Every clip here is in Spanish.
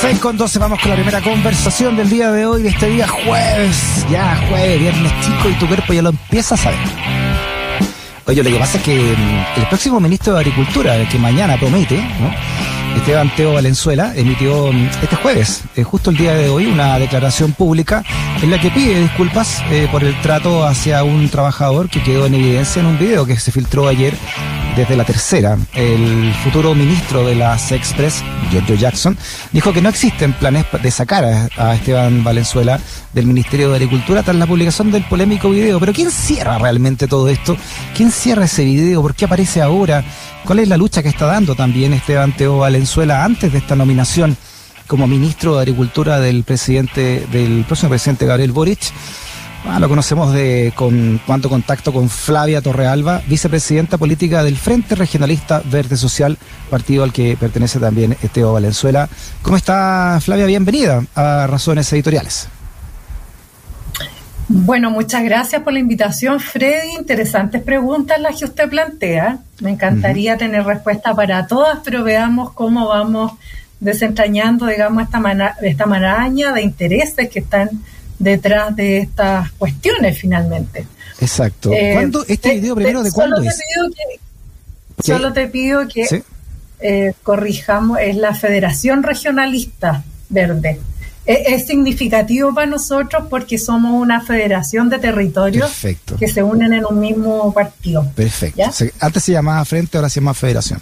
6 con 12 vamos con la primera conversación del día de hoy, de este día jueves. Ya jueves, viernes chico y tu cuerpo ya lo empieza a saber. Oye, lo que pasa es que mm, el próximo ministro de Agricultura, que mañana promete, ¿no? Esteban Teo Valenzuela, emitió mm, este jueves, eh, justo el día de hoy, una declaración pública en la que pide disculpas eh, por el trato hacia un trabajador que quedó en evidencia en un video que se filtró ayer desde la tercera. El futuro ministro de la Sexpress, Giorgio Jackson, dijo que no existen planes de sacar a, Esteban Valenzuela del Ministerio de Agricultura tras la publicación del polémico video. Pero ¿quién cierra realmente todo esto? ¿Quién cierra ese video? ¿Por qué aparece ahora? ¿Cuál es la lucha que está dando también Esteban Teo Valenzuela antes de esta nominación como ministro de Agricultura del presidente, del próximo presidente Gabriel Boric? Ah, lo conocemos de con cuánto contacto con Flavia Torrealba, vicepresidenta política del Frente Regionalista Verde Social, partido al que pertenece también Esteo Valenzuela. ¿Cómo está Flavia? Bienvenida a Razones Editoriales. Bueno, muchas gracias por la invitación, Freddy. Interesantes preguntas las que usted plantea. Me encantaría tener respuesta para todas, pero veamos cómo vamos desentrañando, digamos, esta, esta maraña de intereses que están detrás de estas cuestiones finalmente. Exacto. Eh, ¿Cuándo, este video primero de, cuándo solo es? Te pido que, solo te pido que eh, corrijamos, es la Federación Regionalista Verde. E, es, significativo para nosotros porque somos una federación de territorios que se unen en un mismo partido. Perfecto. Antes se llamaba Frente, ahora se llama Federación.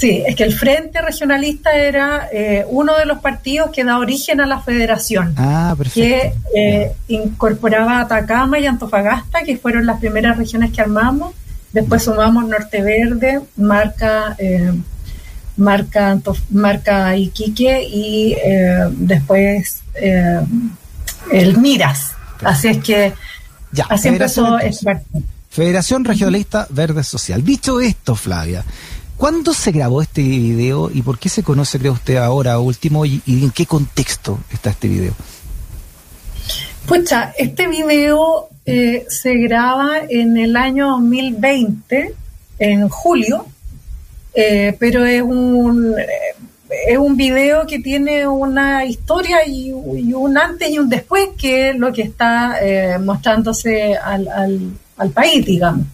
Sí, es que el Frente Regionalista era eh, uno de los partidos que da origen a la federación, ah, que eh, incorporaba Atacama y Antofagasta, que fueron las primeras regiones que armamos. Después sumamos Norte Verde, marca, eh, marca, marca Iquique y después el Miras. Así es que ya, así empezó este partido. Federación Regionalista Verde Social. Dicho esto, Flavia, ¿Cuándo se grabó este video y por qué se conoce, cree usted, ahora último y, en qué contexto está este video? Pucha, este video eh, se graba en el año 2020, en julio, eh, pero es un, es un video que tiene una historia y, un antes y un después, que es lo que está eh, mostrándose al, al, al país, digamos.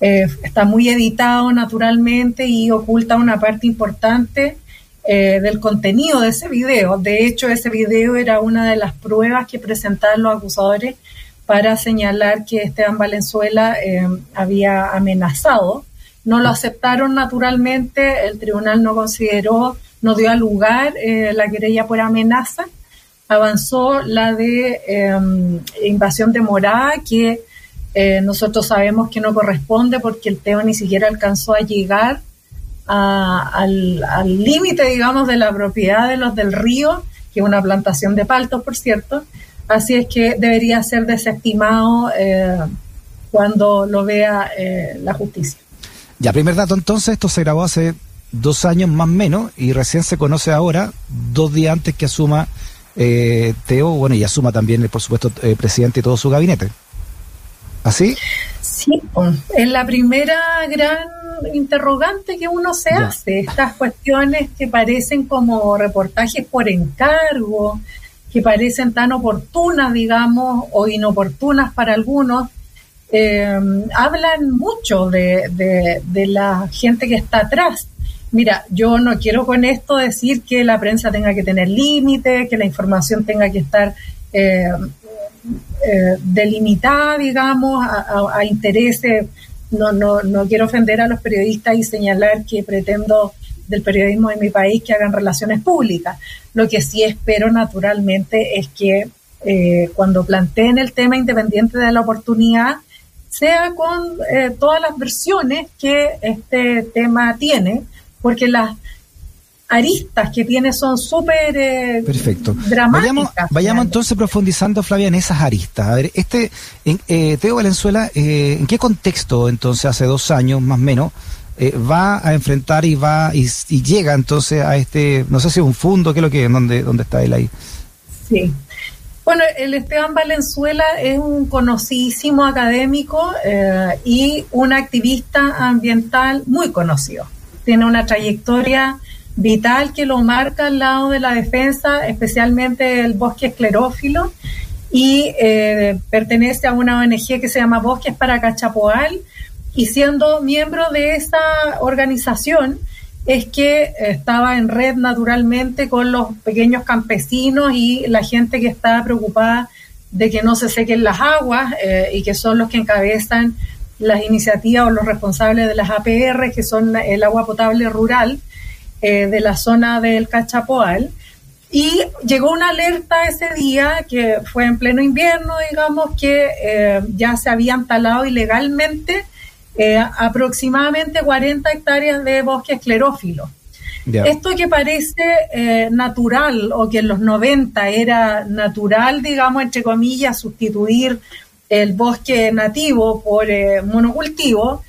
Eh, está muy editado naturalmente y oculta una parte importante eh, del contenido de ese video. De hecho, ese video era una de las pruebas que presentaron los acusadores para señalar que Esteban Valenzuela eh, había amenazado. No lo aceptaron naturalmente, el tribunal no consideró, no dio a lugar la querella por amenaza. Avanzó la de invasión de morada, que eh, nosotros sabemos que no corresponde porque el tema ni siquiera alcanzó a llegar al límite, digamos, de la propiedad de los del río, que es una plantación de paltos, por cierto. Así es que debería ser desestimado eh, cuando lo vea eh, la justicia. Ya, primer dato, entonces, esto se grabó hace dos años más o menos y recién se conoce ahora, dos días antes que asuma Teo, bueno, y asuma también, por supuesto, el presidente y todo su gabinete. ¿Así? Sí, es la primera gran interrogante que uno se hace. Estas cuestiones que parecen como reportajes por encargo, que parecen tan oportunas, digamos, o inoportunas para algunos, eh, hablan mucho de, de, la gente que está atrás. Mira, yo no quiero con esto decir que la prensa tenga que tener límites, que la información tenga que estar eh, eh, delimitada, digamos, a, intereses. No, no, no quiero ofender a los periodistas y señalar que pretendo del periodismo de mi país que hagan relaciones públicas. Lo que sí espero naturalmente es que eh, cuando planteen el tema independiente de la oportunidad, sea con eh, todas las versiones que este tema tiene, porque las aristas que tiene son súper eh, Perfecto. dramáticas. Vayamos, entonces profundizando, Flavia, en esas aristas. A ver, este, en, eh, Teo Valenzuela, eh, ¿en qué contexto entonces hace dos años más o menos va a enfrentar y va y, llega entonces a este, no sé si es un fondo, qué es lo que, dónde, dónde está él ahí? Sí. Bueno, el Esteban Valenzuela es un conocidísimo académico y un activista ambiental muy conocido. Tiene una trayectoria vital que lo marca al lado de la defensa, especialmente el bosque esclerófilo, y eh, pertenece a una ONG que se llama Bosques para Cachapoal, y siendo miembro de esa organización, es que estaba en red naturalmente con los pequeños campesinos y la gente que estaba preocupada de que no se sequen las aguas eh, y que son los que encabezan las iniciativas o los responsables de las APR, que son el agua potable rural eh, de la zona del Cachapoal. Y llegó una alerta ese día, que fue en pleno invierno, digamos, que eh, ya se habían talado ilegalmente eh, aproximadamente 40 hectáreas de bosque esclerófilo. Esto que parece natural o que en los 90 era natural, digamos, entre comillas, sustituir el bosque nativo por eh, monocultivo,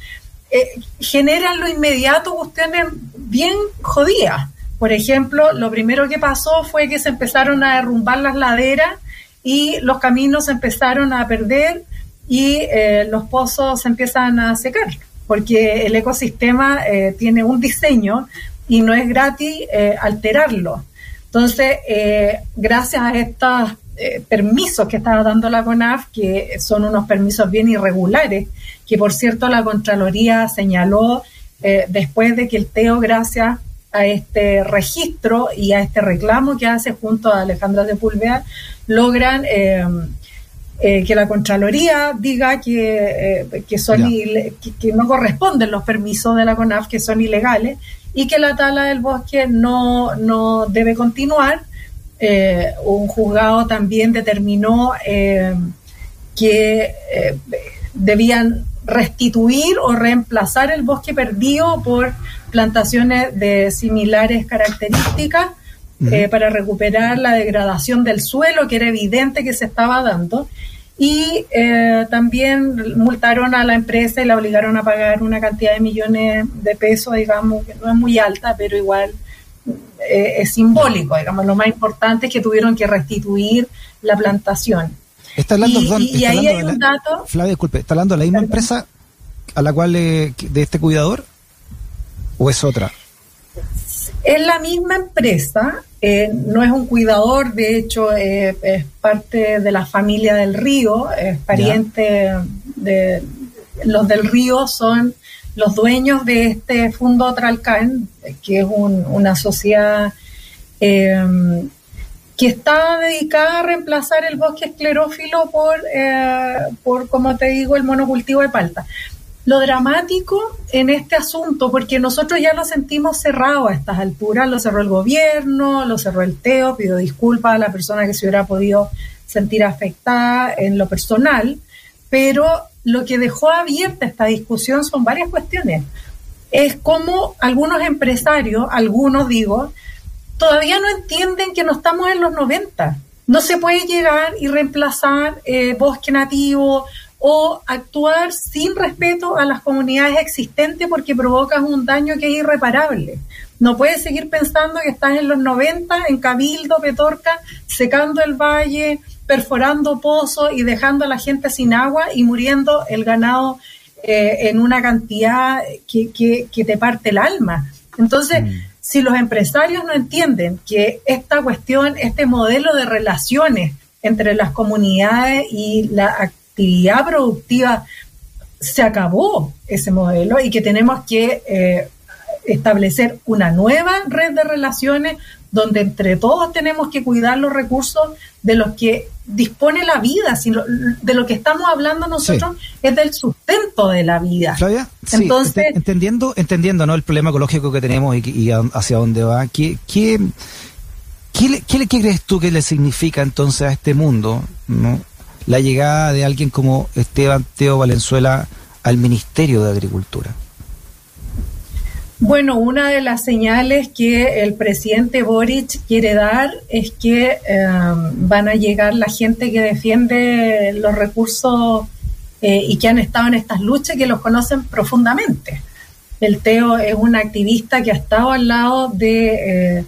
eh, generan lo inmediato cuestiones bien jodidas. Por ejemplo, lo primero que pasó fue que se empezaron a derrumbar las laderas y los caminos se empezaron a perder y eh, los pozos se empiezan a secar, porque el ecosistema tiene un diseño y no es gratis alterarlo. Entonces, gracias a estas eh, permisos que estaba dando la CONAF, que son unos permisos bien irregulares, que por cierto la Contraloría señaló eh, después de que el TEO, gracias a este registro y a este reclamo que hace junto a Alejandra de Pulvea, logran eh, que la Contraloría diga que, que, son que, no corresponden los permisos de la CONAF, que son ilegales, y que la tala del bosque no, no debe continuar. Eh, un juzgado también determinó eh, que eh, debían restituir o reemplazar el bosque perdido por plantaciones de similares características para recuperar la degradación del suelo que era evidente que se estaba dando y también multaron a la empresa y la obligaron a pagar una cantidad de millones de pesos, digamos, que no es muy alta, pero igual eh, es simbólico, digamos, lo más importante es que tuvieron que restituir la plantación. Está hablando, y, ahí hay un dato. Flavia, disculpe, ¿está hablando de la misma empresa a la cual de este cuidador o es otra? Es la misma empresa, eh, no es un cuidador, de hecho eh, es parte de la familia del río, es pariente de los del río son los dueños de este Fundo Tralcan, que es una sociedad em, que está dedicada a reemplazar el bosque esclerófilo por, eh, por, como te digo, el monocultivo de palta. Lo dramático en este asunto, porque nosotros ya lo sentimos cerrado a estas alturas, lo cerró el gobierno, lo cerró el TEO, pido disculpas a la persona que se hubiera podido sentir afectada en lo personal, pero lo que dejó abierta esta discusión son varias cuestiones. Es como algunos empresarios, algunos digo, todavía no entienden que no estamos en los 90. No se puede llegar y reemplazar eh, bosque nativo o actuar sin respeto a las comunidades existentes porque provocas un daño que es irreparable. No puedes seguir pensando que estás en los 90, en Cabildo, Petorca, secando el valle, perforando pozos y dejando a la gente sin agua y muriendo el ganado eh, en una cantidad que, que, te parte el alma. Entonces, mm. Si los empresarios no entienden que esta cuestión, este modelo de relaciones entre las comunidades y la actividad productiva, se acabó ese modelo y que tenemos que eh, establecer una nueva red de relaciones donde entre todos tenemos que cuidar los recursos de los que dispone la vida, sino de lo que estamos hablando nosotros es del sustento de la vida. Flavia, Entonces, entendiendo, entendiendo ¿no? el problema ecológico que tenemos y, hacia dónde va, ¿qué, qué, qué, qué, crees tú que le significa entonces a este mundo ¿no? la llegada de alguien como Esteban Teo Valenzuela al Ministerio de Agricultura? Bueno, una de las señales que el presidente Boric quiere dar es que em, van a llegar la gente que defiende los recursos eh, y que han estado en estas luchas y que los conocen profundamente. El Teo es un activista que ha estado al lado de eh,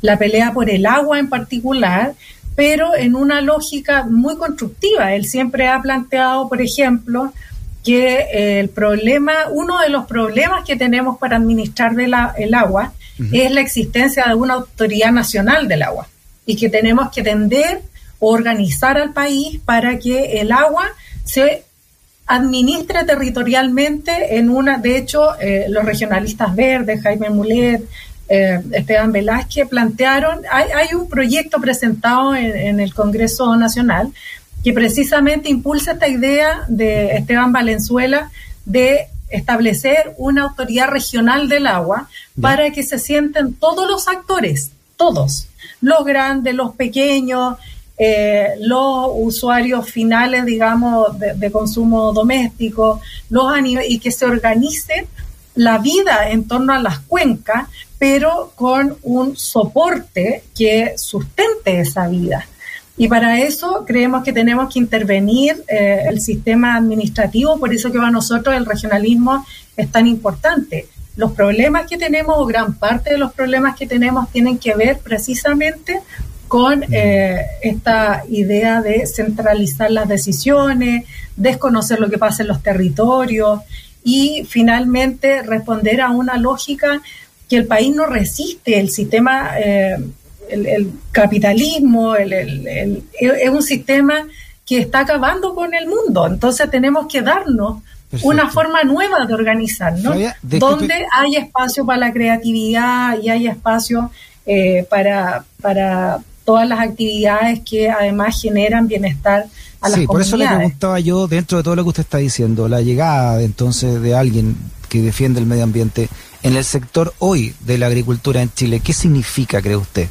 la pelea por el agua en particular, pero en una lógica muy constructiva. Él siempre ha planteado, por ejemplo, que el problema, uno de los problemas que tenemos para administrar el agua es la existencia de una autoridad nacional del agua y que tenemos que tender o organizar al país para que el agua se administre territorialmente en una, de hecho, eh, los regionalistas verdes, Jaime Mulet, eh, Esteban Velázquez, plantearon, hay, hay un proyecto presentado en, el Congreso Nacional que precisamente impulsa esta idea de Esteban Valenzuela de establecer una autoridad regional del agua para que se sienten todos los actores, todos, los grandes, los pequeños, eh, los usuarios finales, digamos, de, consumo doméstico, los y que se organice la vida en torno a las cuencas, pero con un soporte que sustente esa vida. Y para eso creemos que tenemos que intervenir eh, el sistema administrativo, por eso que para nosotros el regionalismo es tan importante. Los problemas que tenemos, o gran parte de los problemas que tenemos, tienen que ver precisamente con eh, esta idea de centralizar las decisiones, desconocer lo que pasa en los territorios y finalmente responder a una lógica que el país no resiste, el sistema, eh, el, capitalismo, el, es un sistema que está acabando con el mundo, entonces tenemos que darnos una forma nueva de organizarnos, donde hay espacio para la creatividad y hay espacio eh, para, para todas las actividades que además generan bienestar a las sí, por eso le preguntaba yo, dentro de todo lo que usted está diciendo, la llegada entonces de alguien que defiende el medio ambiente en el sector hoy de la agricultura en Chile, ¿qué significa, cree usted?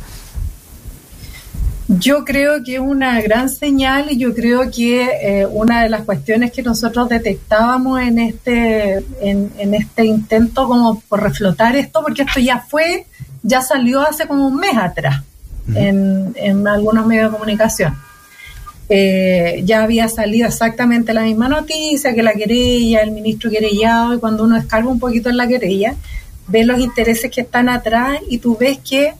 Yo creo que es una gran señal y yo creo que eh, una de las cuestiones que nosotros detectábamos en este, en, este intento como por reflotar esto, porque esto ya fue, ya salió hace como un mes atrás en, algunos medios de comunicación. Eh, ya había salido exactamente la misma noticia, que la querella, el ministro querellado, y cuando uno escarba un poquito en la querella, ves los intereses que están atrás y tú ves que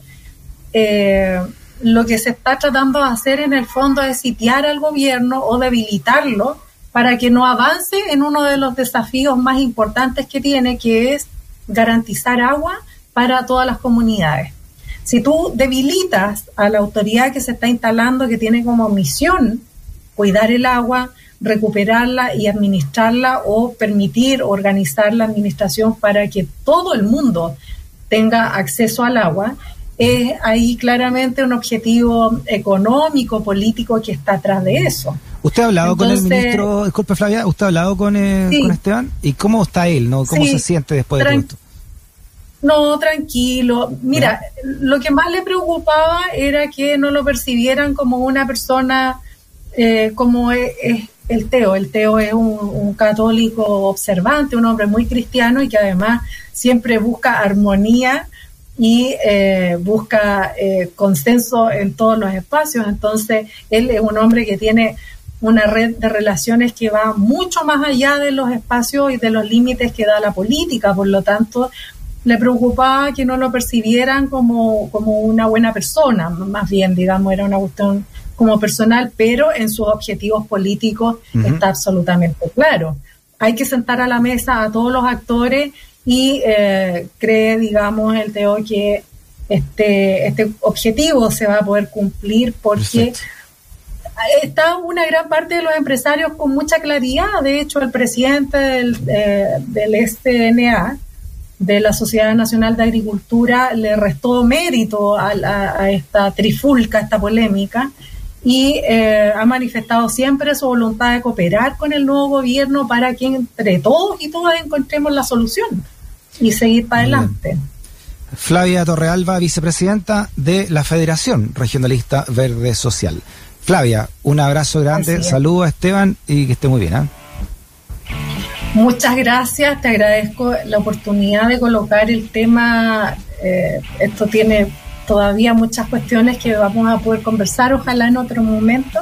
eh, lo que se está tratando de hacer en el fondo es sitiar al gobierno o debilitarlo para que no avance en uno de los desafíos más importantes que tiene, que es garantizar agua para todas las comunidades. Si tú debilitas a la autoridad que se está instalando, que tiene como misión cuidar el agua, recuperarla y administrarla o permitir organizar la administración para que todo el mundo tenga acceso al agua, es ahí claramente un objetivo económico, político que está atrás de eso. ¿Usted ha hablado con el ministro, disculpe Flavia, usted ha hablado con, eh, Esteban? ¿Y cómo está él? ¿no? ¿Cómo se siente después de todo esto? No, tranquilo. Mira, lo que más le preocupaba era que no lo percibieran como una persona eh, como es, el Teo. El Teo es un, católico observante, un hombre muy cristiano y que además siempre busca armonía y eh, busca eh, consenso en todos los espacios. Entonces, él es un hombre que tiene una red de relaciones que va mucho más allá de los espacios y de los límites que da la política. Por lo tanto, le preocupaba que no lo percibieran como, como una buena persona, más bien, digamos, era una cuestión como personal, pero en sus objetivos políticos está absolutamente claro. Hay que sentar a la mesa a todos los actores y eh, cree, digamos, el Teo que este, este objetivo se va a poder cumplir porque está una gran parte de los empresarios con mucha claridad. De hecho, el presidente del, eh, del SNA de la Sociedad Nacional de Agricultura le restó mérito a, esta trifulca, a esta polémica, y eh, ha manifestado siempre su voluntad de cooperar con el nuevo gobierno para que entre todos y todas encontremos la solución y seguir para adelante. Flavia Torrealba, vicepresidenta de la Federación Regionalista Verde Social. Flavia, un abrazo grande, saludos a Esteban y que esté muy bien. ¿eh? Muchas gracias, te agradezco la oportunidad de colocar el tema. Eh, esto tiene todavía muchas cuestiones que vamos a poder conversar, ojalá en otro momento,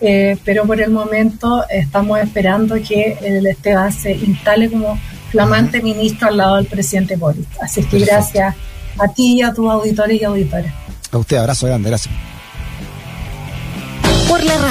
eh, pero por el momento estamos esperando que el Esteban se instale como flamante ministro al lado del presidente Boris. Así que gracias a ti y a tus auditores y auditoras. A usted, abrazo grande, gracias. Por la razón